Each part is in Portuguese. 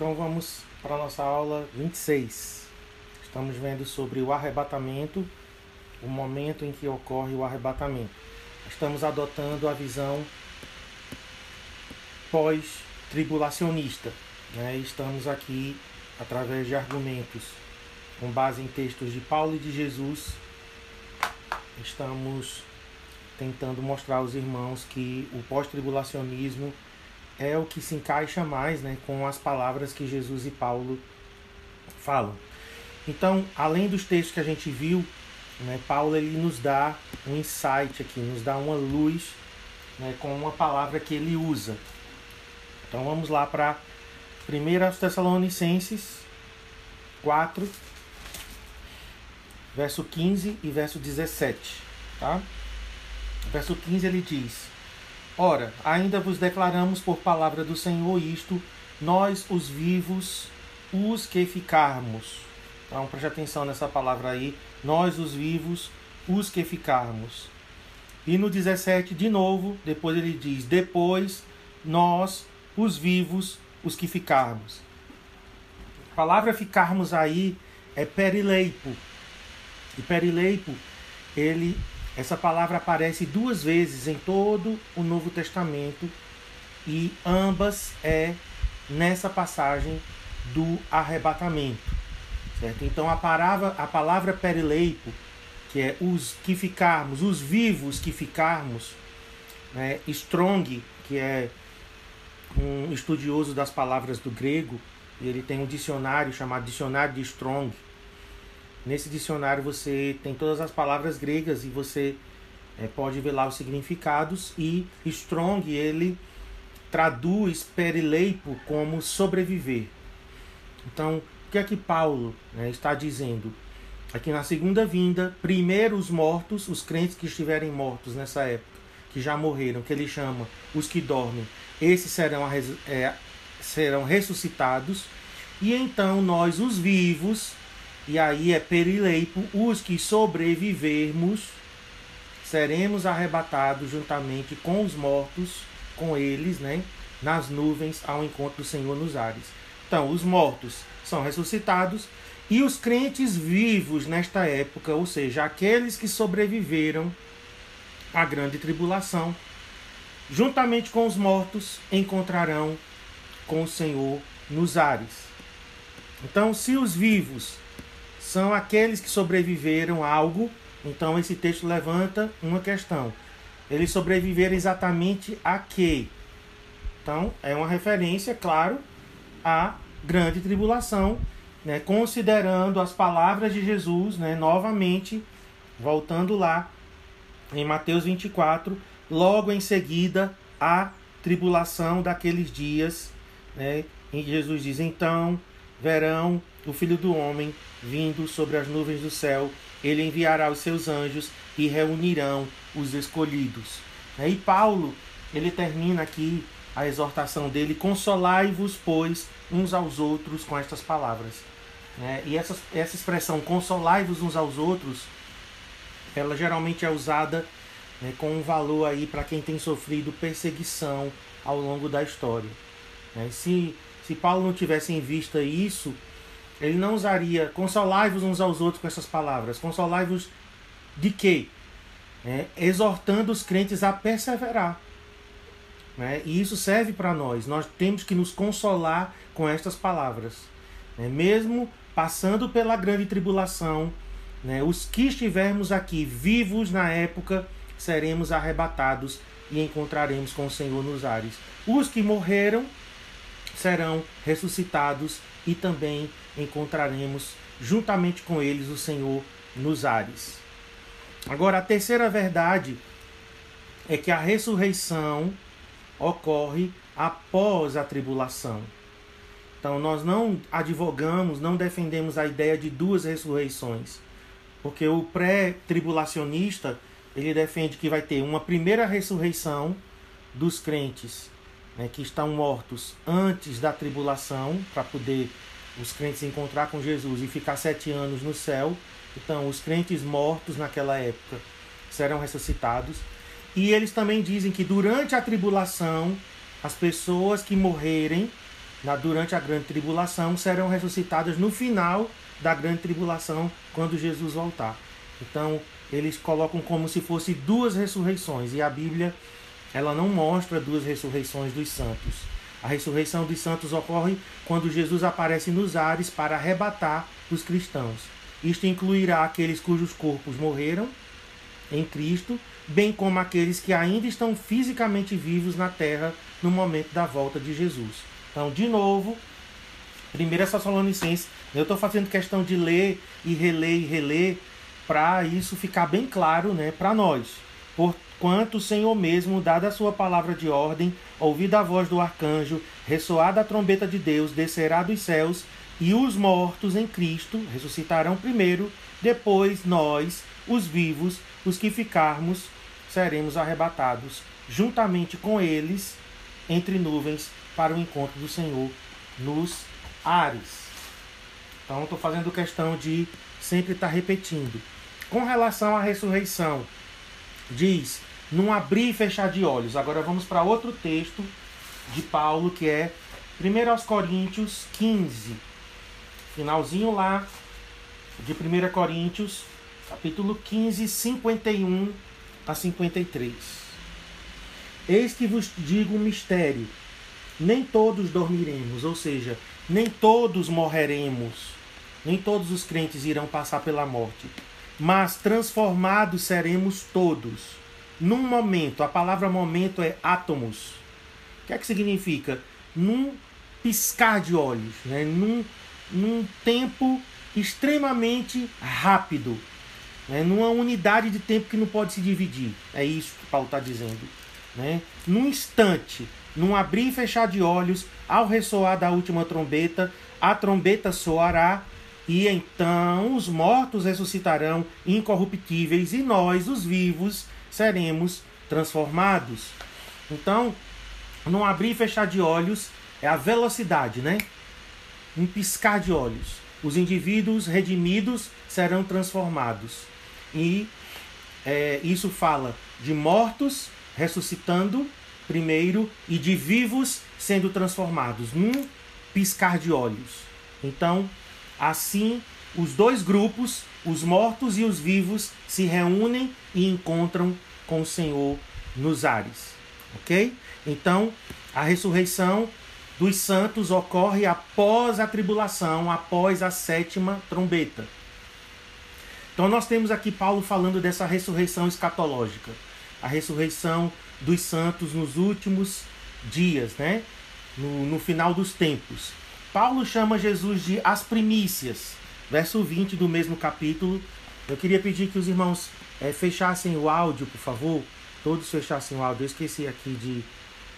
Então vamos para a nossa aula 26. Estamos vendo sobre o arrebatamento, o momento em que ocorre o arrebatamento. Estamos adotando a visão pós-tribulacionista. Né? Estamos aqui através de argumentos com base em textos de Paulo e de Jesus. Estamos tentando mostrar aos irmãos que o pós-tribulacionismo é o que se encaixa mais né, com as palavras que Jesus e Paulo falam. Então, além dos textos que a gente viu, né, Paulo ele nos dá um insight aqui, nos dá uma luz né, com uma palavra que ele usa. Então vamos lá para 1 Tessalonicenses 4, verso 15 e verso 17. Tá? Verso 15 ele diz: Ora, ainda vos declaramos por palavra do Senhor isto, nós os vivos, os que ficarmos. Então preste atenção nessa palavra aí, nós os vivos, os que ficarmos. E no 17, de novo, depois ele diz: depois nós, os vivos, os que ficarmos. A palavra ficarmos aí é perileipo. E perileipo, ele essa palavra aparece duas vezes em todo o Novo Testamento e ambas é nessa passagem do arrebatamento. Certo? Então a palavra, a palavra perileipo, que é os que ficarmos, os vivos que ficarmos, né? Strong, que é um estudioso das palavras do grego, e ele tem um dicionário chamado Dicionário de Strong, Nesse dicionário você tem todas as palavras gregas e você é, pode ver lá os significados. E Strong ele traduz perileipo como sobreviver. Então, o que é que Paulo né, está dizendo? Aqui na segunda vinda, primeiro os mortos, os crentes que estiverem mortos nessa época, que já morreram, que ele chama os que dormem, esses serão, é, serão ressuscitados. E então nós, os vivos, e aí é perileipo, os que sobrevivermos, seremos arrebatados juntamente com os mortos, com eles, né, nas nuvens ao encontro do Senhor nos ares. Então, os mortos são ressuscitados e os crentes vivos nesta época, ou seja, aqueles que sobreviveram à grande tribulação, juntamente com os mortos, encontrarão com o Senhor nos ares. Então, se os vivos são aqueles que sobreviveram a algo. Então esse texto levanta uma questão. Eles sobreviveram exatamente a quê? Então é uma referência, claro, à grande tribulação, né, considerando as palavras de Jesus, né, novamente, voltando lá em Mateus 24, logo em seguida a tribulação daqueles dias, né, em Jesus diz: Então verão o Filho do Homem vindo sobre as nuvens do céu. Ele enviará os seus anjos e reunirão os escolhidos. E Paulo, ele termina aqui a exortação dele: Consolai-vos, pois, uns aos outros com estas palavras. Né? E essa, essa expressão, consolai-vos uns aos outros, ela geralmente é usada né, com um valor aí para quem tem sofrido perseguição ao longo da história. Né? Se, se Paulo não tivesse em vista isso, ele não usaria consolai-vos uns aos outros com essas palavras. Consolai-vos de quê? É, exortando os crentes a perseverar. Né? E isso serve para nós. Nós temos que nos consolar com estas palavras. Né? Mesmo passando pela grande tribulação, né? os que estivermos aqui vivos na época, seremos arrebatados e encontraremos com o Senhor nos ares. Os que morreram serão ressuscitados e também encontraremos juntamente com eles o Senhor nos ares. Agora, a terceira verdade é que a ressurreição ocorre após a tribulação. Então, nós não advogamos, não defendemos a ideia de duas ressurreições, porque o pré-tribulacionista ele defende que vai ter uma primeira ressurreição dos crentes né, que estão mortos antes da tribulação para poder os crentes encontrar com Jesus e ficar sete anos no céu. Então, os crentes mortos naquela época serão ressuscitados. E eles também dizem que durante a tribulação, as pessoas que morrerem na, durante a grande tribulação serão ressuscitadas no final da grande tribulação, quando Jesus voltar. Então, eles colocam como se fosse duas ressurreições, e a Bíblia ela não mostra duas ressurreições dos santos. A ressurreição dos santos ocorre quando Jesus aparece nos ares para arrebatar os cristãos. Isto incluirá aqueles cujos corpos morreram em Cristo, bem como aqueles que ainda estão fisicamente vivos na terra no momento da volta de Jesus. Então, de novo, 1 Tessalonicenses, eu estou fazendo questão de ler e reler e reler para isso ficar bem claro né, para nós. Porquanto o Senhor mesmo, dada a sua palavra de ordem, ouvida a voz do arcanjo, ressoada a trombeta de Deus, descerá dos céus, e os mortos em Cristo ressuscitarão primeiro, depois nós, os vivos, os que ficarmos, seremos arrebatados juntamente com eles entre nuvens para o encontro do Senhor nos ares. Então, estou fazendo questão de sempre estar tá repetindo. Com relação à ressurreição, diz: não abrir e fechar de olhos. Agora vamos para outro texto de Paulo, que é 1 Coríntios 15. Finalzinho lá de 1 Coríntios, capítulo 15, 51 a 53. Eis que vos digo um mistério: nem todos dormiremos, ou seja, nem todos morreremos, nem todos os crentes irão passar pela morte, mas transformados seremos todos. Num momento, a palavra momento é átomos. O que é que significa? Num piscar de olhos, né? num, num tempo extremamente rápido, né? numa unidade de tempo que não pode se dividir. É isso que Paulo está dizendo. Né? Num instante, num abrir e fechar de olhos, ao ressoar da última trombeta, a trombeta soará, e então os mortos ressuscitarão incorruptíveis, e nós, os vivos, seremos transformados. Então, num abrir e fechar de olhos é a velocidade, né? Um piscar de olhos. Os indivíduos redimidos serão transformados. E é, isso fala de mortos ressuscitando primeiro e de vivos sendo transformados num piscar de olhos. Então, assim, os dois grupos, os mortos e os vivos, se reúnem e encontram com o Senhor nos ares. Ok? Então, a ressurreição dos santos ocorre após a tribulação, após a sétima trombeta. Então nós temos aqui Paulo falando dessa ressurreição escatológica, a ressurreição dos santos nos últimos dias, né? No, no final dos tempos. Paulo chama Jesus de as primícias, verso 20 do mesmo capítulo. Eu queria pedir que os irmãos é, fechassem o áudio, por favor. Todos fechassem o áudio. Eu esqueci aqui de,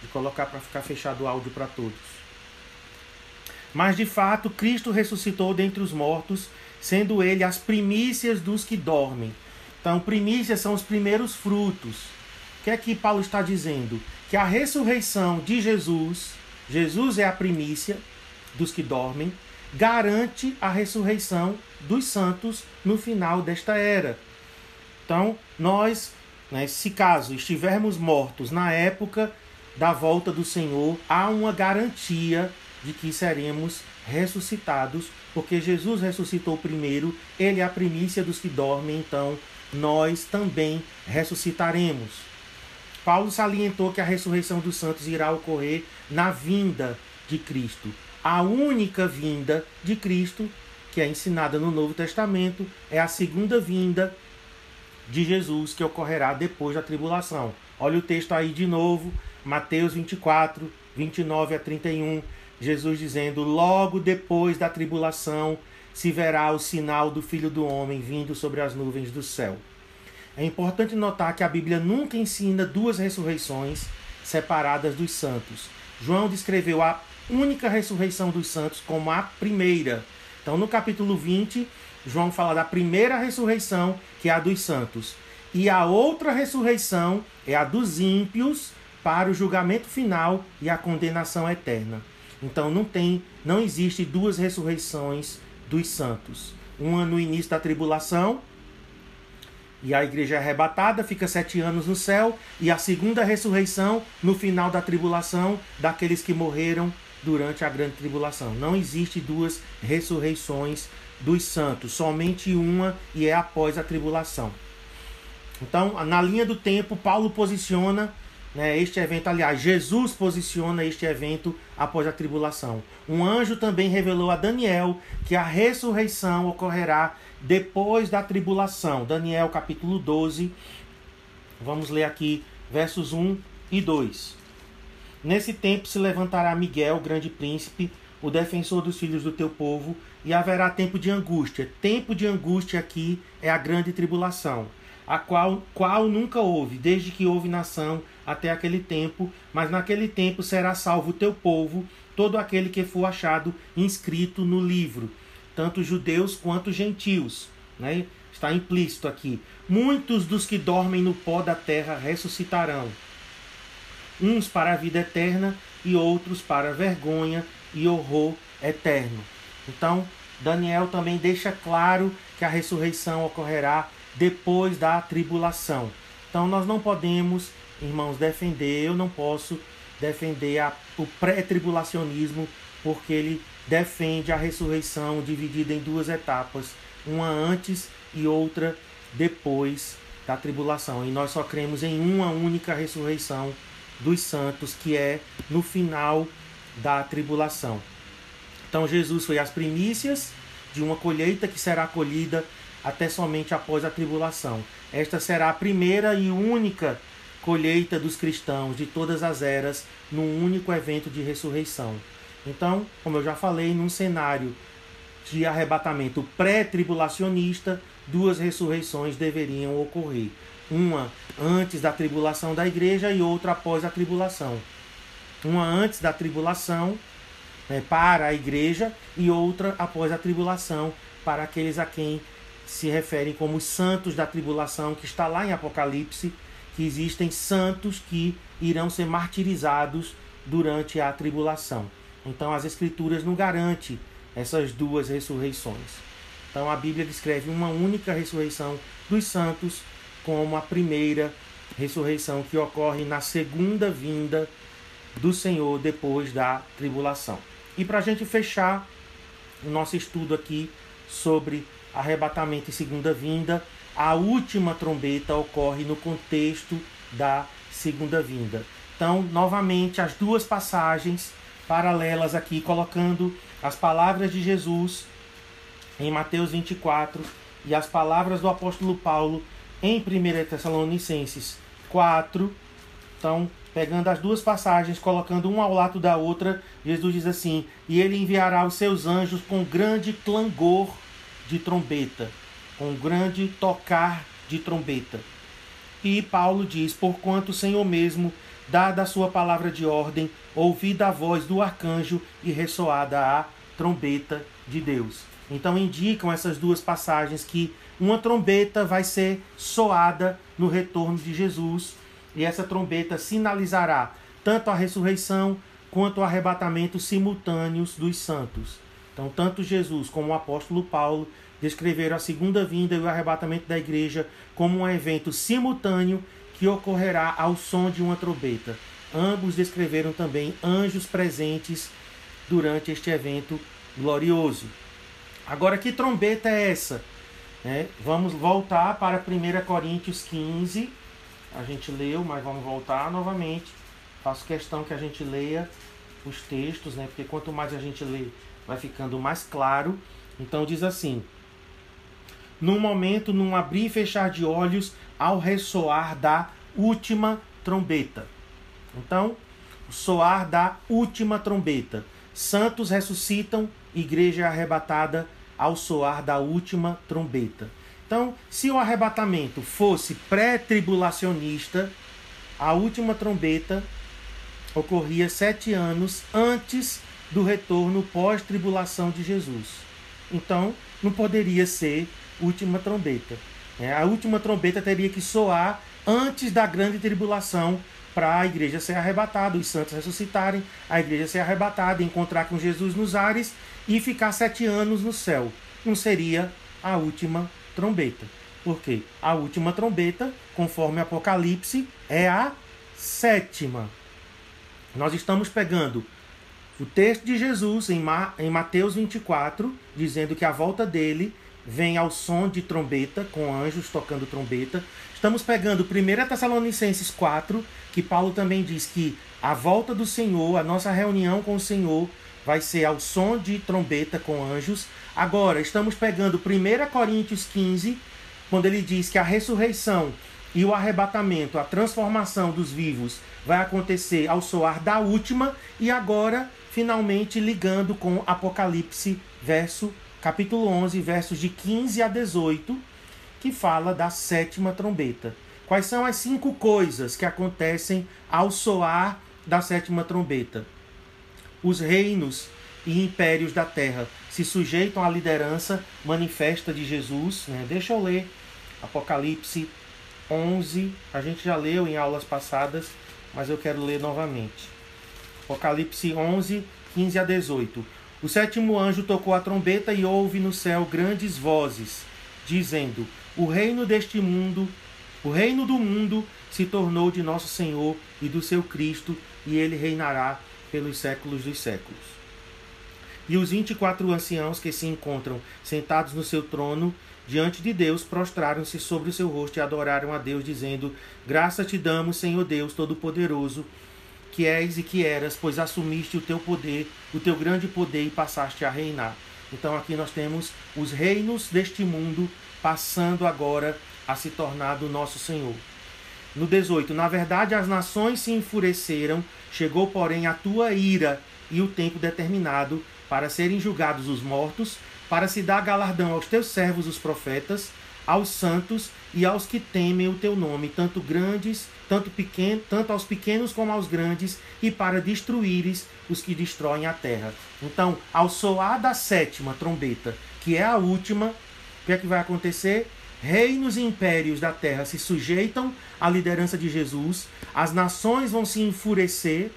de colocar para ficar fechado o áudio para todos. Mas de fato, Cristo ressuscitou dentre os mortos sendo ele as primícias dos que dormem. Então, primícias são os primeiros frutos. O que é que Paulo está dizendo? Que a ressurreição de Jesus, Jesus é a primícia dos que dormem, garante a ressurreição dos santos no final desta era. Então, nós, né, se caso estivermos mortos na época da volta do Senhor, há uma garantia de que seremos ressuscitados, porque Jesus ressuscitou primeiro, ele é a primícia dos que dormem, então nós também ressuscitaremos. Paulo salientou que a ressurreição dos santos irá ocorrer na vinda de Cristo. A única vinda de Cristo, que é ensinada no Novo Testamento, é a segunda vinda de Jesus, que ocorrerá depois da tribulação. Olha o texto aí de novo, Mateus 24, 29 a 31. Jesus dizendo: Logo depois da tribulação se verá o sinal do Filho do Homem vindo sobre as nuvens do céu. É importante notar que a Bíblia nunca ensina duas ressurreições separadas dos santos. João descreveu a única ressurreição dos santos como a primeira. Então, no capítulo 20, João fala da primeira ressurreição, que é a dos santos. E a outra ressurreição é a dos ímpios para o julgamento final e a condenação eterna. Então não tem, não existe duas ressurreições dos santos. Uma no início da tribulação, e a igreja é arrebatada, fica sete anos no céu, e a segunda ressurreição no final da tribulação daqueles que morreram durante a grande tribulação. Não existe duas ressurreições dos santos, somente uma e é após a tribulação. Então, na linha do tempo, Paulo posiciona né, este evento, aliás, Jesus posiciona este evento após a tribulação. Um anjo também revelou a Daniel que a ressurreição ocorrerá depois da tribulação. Daniel capítulo 12, vamos ler aqui versos 1 e 2. Nesse tempo se levantará Miguel, grande príncipe, o defensor dos filhos do teu povo, e haverá tempo de angústia. Tempo de angústia aqui é a grande tribulação, a qual, qual nunca houve, desde que houve nação até aquele tempo, mas naquele tempo será salvo o teu povo, todo aquele que for achado inscrito no livro, tanto judeus quanto gentios. Né? Está implícito aqui. Muitos dos que dormem no pó da terra ressuscitarão, uns para a vida eterna e outros para vergonha e horror eterno. Então, Daniel também deixa claro que a ressurreição ocorrerá depois da tribulação. Então, nós não podemos irmãos, defender, eu não posso defender a, o pré-tribulacionismo, porque ele defende a ressurreição dividida em duas etapas, uma antes e outra depois da tribulação. E nós só cremos em uma única ressurreição dos santos, que é no final da tribulação. Então Jesus foi as primícias de uma colheita que será colhida até somente após a tribulação. Esta será a primeira e única colheita dos cristãos de todas as eras num único evento de ressurreição. Então, como eu já falei, num cenário de arrebatamento pré-tribulacionista, duas ressurreições deveriam ocorrer. Uma antes da tribulação da igreja e outra após a tribulação. Uma antes da tribulação né, para a igreja e outra após a tribulação para aqueles a quem se referem como os santos da tribulação, que está lá em Apocalipse que existem santos que irão ser martirizados durante a tribulação. Então as escrituras não garantem essas duas ressurreições. Então a Bíblia descreve uma única ressurreição dos santos como a primeira ressurreição que ocorre na segunda vinda do Senhor depois da tribulação. E para a gente fechar o nosso estudo aqui sobre arrebatamento e segunda vinda, a última trombeta ocorre no contexto da segunda vinda. Então, novamente, as duas passagens paralelas aqui, colocando as palavras de Jesus em Mateus 24 e as palavras do apóstolo Paulo em 1 Tessalonicenses 4. Então, pegando as duas passagens, colocando uma ao lado da outra, Jesus diz assim: E ele enviará os seus anjos com grande clangor de trombeta com grande tocar de trombeta. E Paulo diz: Porquanto o Senhor mesmo, dada a sua palavra de ordem, ouvida a voz do arcanjo e ressoada a trombeta de Deus. Então indicam essas duas passagens que uma trombeta vai ser soada no retorno de Jesus, e essa trombeta sinalizará tanto a ressurreição quanto o arrebatamento simultâneos dos santos. Então, tanto Jesus como o apóstolo Paulo descreveram a segunda vinda e o arrebatamento da igreja como um evento simultâneo que ocorrerá ao som de uma trombeta. Ambos descreveram também anjos presentes durante este evento glorioso. Agora, que trombeta é essa? É, vamos voltar para 1 Coríntios 15. A gente leu, mas vamos voltar novamente. Faço questão que a gente leia os textos, né? porque quanto mais a gente lê, vai ficando mais claro. Então, diz assim: num momento, num abrir e fechar de olhos, ao ressoar da última trombeta. Então, o soar da última trombeta. Santos ressuscitam, igreja arrebatada ao soar da última trombeta. Então, se o arrebatamento fosse pré-tribulacionista, a última trombeta ocorria sete anos antes do retorno pós-tribulação de Jesus. Então, não poderia ser última trombeta. É, a última trombeta teria que soar antes da grande tribulação para a igreja ser arrebatada, os santos ressuscitarem, a igreja ser arrebatada, encontrar com Jesus nos ares e ficar sete anos no céu. Não seria a última trombeta. Porque a última trombeta, conforme Apocalipse, é a sétima. Nós estamos pegando O texto de Jesus em, Ma em Mateus 24, dizendo que a volta dele vem ao som de trombeta, com anjos tocando trombeta. Estamos pegando 1 Tessalonicenses 4, que Paulo também diz que a volta do Senhor, a nossa reunião com o Senhor, vai ser ao som de trombeta com anjos. Agora, estamos pegando 1 Coríntios 15, quando ele diz que a ressurreição e o arrebatamento, a transformação dos vivos, vai acontecer ao soar da última, e agora, finalmente, ligando com Apocalipse, verso capítulo 11, versos de 15 a 18, que fala da sétima trombeta. Quais são as cinco coisas que acontecem ao soar da sétima trombeta? Os reinos e impérios da terra se sujeitam à liderança manifesta de Jesus. Né? Deixa eu ler Apocalipse 11. A gente já leu em aulas passadas, mas eu quero ler novamente. Apocalipse 11, 15 a 18. O sétimo anjo tocou a trombeta e houve no céu grandes vozes, dizendo: O reino deste mundo, o reino do mundo se tornou de nosso Senhor e do seu Cristo, e ele reinará pelos séculos dos séculos. E os vinte e quatro anciãos que se encontram sentados no seu trono diante de Deus prostraram-se sobre o seu rosto e adoraram a Deus, dizendo: Graça te damos, Senhor Deus Todo-Poderoso que és e que eras, pois assumiste o teu poder, o teu grande poder e passaste a reinar. Então aqui nós temos os reinos deste mundo passando agora a se tornar do nosso Senhor. No 18, na verdade as nações se enfureceram, chegou porém a tua ira e o tempo determinado para serem julgados os mortos, para se dar galardão aos teus servos os profetas, aos santos e aos que temem o teu nome, tanto grandes, tanto pequeno, tanto aos pequenos como aos grandes, e para destruíres os que destroem a terra. Então, ao soar da sétima trombeta, que é a última, o que é que vai acontecer? Reinos e impérios da terra se sujeitam à liderança de Jesus, as nações vão se enfurecer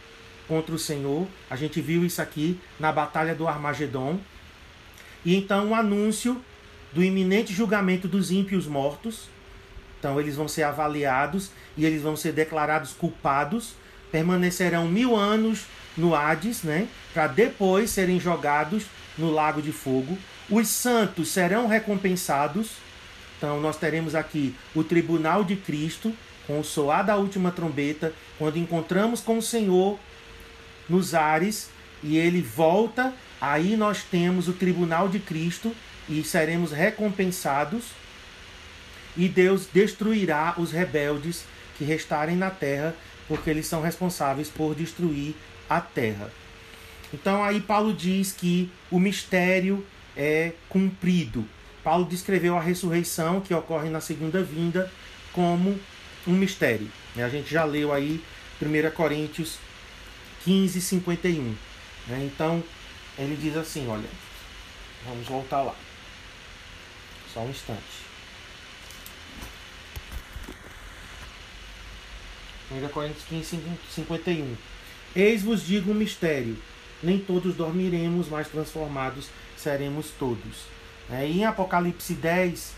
contra o Senhor. A gente viu isso aqui na batalha do Armagedon. E então o anúncio do iminente julgamento dos ímpios mortos. Então eles vão ser avaliados e eles vão ser declarados culpados, permanecerão mil anos no Hades, né, para depois serem jogados no lago de fogo. Os santos serão recompensados. Então nós teremos aqui o tribunal de Cristo com o soar da última trombeta, quando encontramos com o Senhor nos ares e ele volta, aí nós temos o tribunal de Cristo e seremos recompensados, e Deus destruirá os rebeldes que restarem na terra, porque eles são responsáveis por destruir a terra. Então aí Paulo diz que o mistério é cumprido. Paulo descreveu a ressurreição que ocorre na segunda vinda como um mistério. A gente já leu aí 1 Coríntios 15, 51. Né? Então ele diz assim: olha, vamos voltar lá. Só um instante. 1 Coríntios 15, 51. Eis-vos digo um mistério: nem todos dormiremos, mas transformados seremos todos. É, em Apocalipse 10,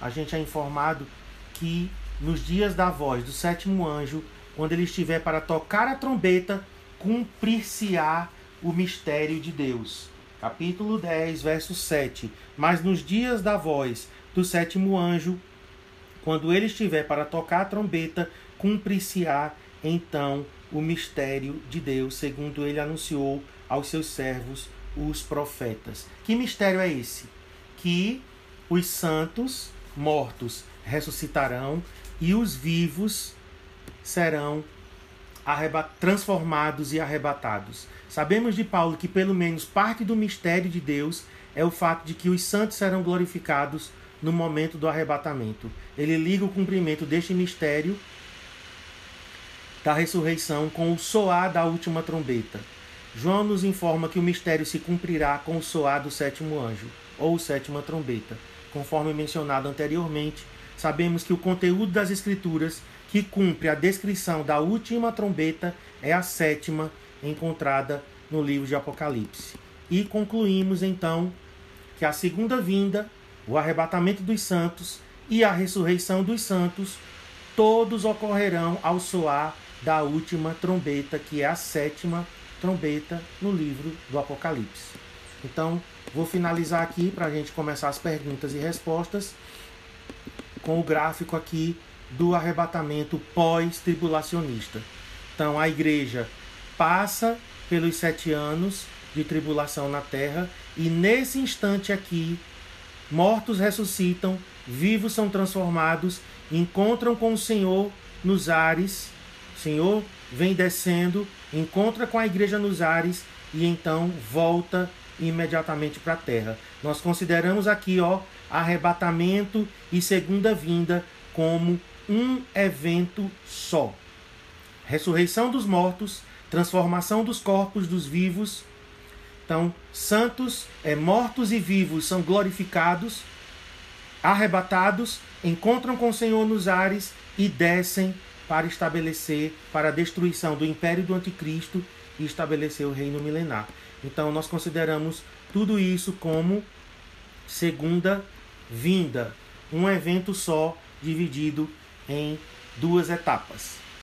a gente é informado que nos dias da voz do sétimo anjo, quando ele estiver para tocar a trombeta, cumprir-se-á o mistério de Deus capítulo 10, verso 7. Mas nos dias da voz do sétimo anjo, quando ele estiver para tocar a trombeta, cumprir-se-á então o mistério de Deus, segundo ele anunciou aos seus servos, os profetas. Que mistério é esse? Que os santos mortos ressuscitarão e os vivos serão transformados e arrebatados. Sabemos de Paulo que pelo menos parte do mistério de Deus é o fato de que os santos serão glorificados no momento do arrebatamento. Ele liga o cumprimento deste mistério da ressurreição com o soar da última trombeta. João nos informa que o mistério se cumprirá com o soar do sétimo anjo, ou sétima trombeta. Conforme mencionado anteriormente, sabemos que o conteúdo das Escrituras que cumpre a descrição da última trombeta é a sétima encontrada no livro de Apocalipse. E concluímos então que a segunda vinda, o arrebatamento dos santos e a ressurreição dos santos, todos ocorrerão ao soar da última trombeta, que é a sétima trombeta no livro do Apocalipse. Então, vou finalizar aqui para a gente começar as perguntas e respostas com o gráfico aqui do arrebatamento pós-tribulacionista. Então, a igreja passa pelos sete anos de tribulação na terra e nesse instante aqui, mortos ressuscitam, vivos são transformados, encontram com o Senhor nos ares. O Senhor vem descendo, encontra com a igreja nos ares e então volta imediatamente para a terra. Nós consideramos aqui, ó, arrebatamento e segunda vinda como um evento só. Ressurreição dos mortos, transformação dos corpos dos vivos. Então, santos, é, mortos e vivos são glorificados, arrebatados, encontram com o Senhor nos ares e descem para estabelecer, para a destruição do império do anticristo e estabelecer o reino milenar. Então nós consideramos tudo isso como segunda vinda, um evento só dividido em duas etapas.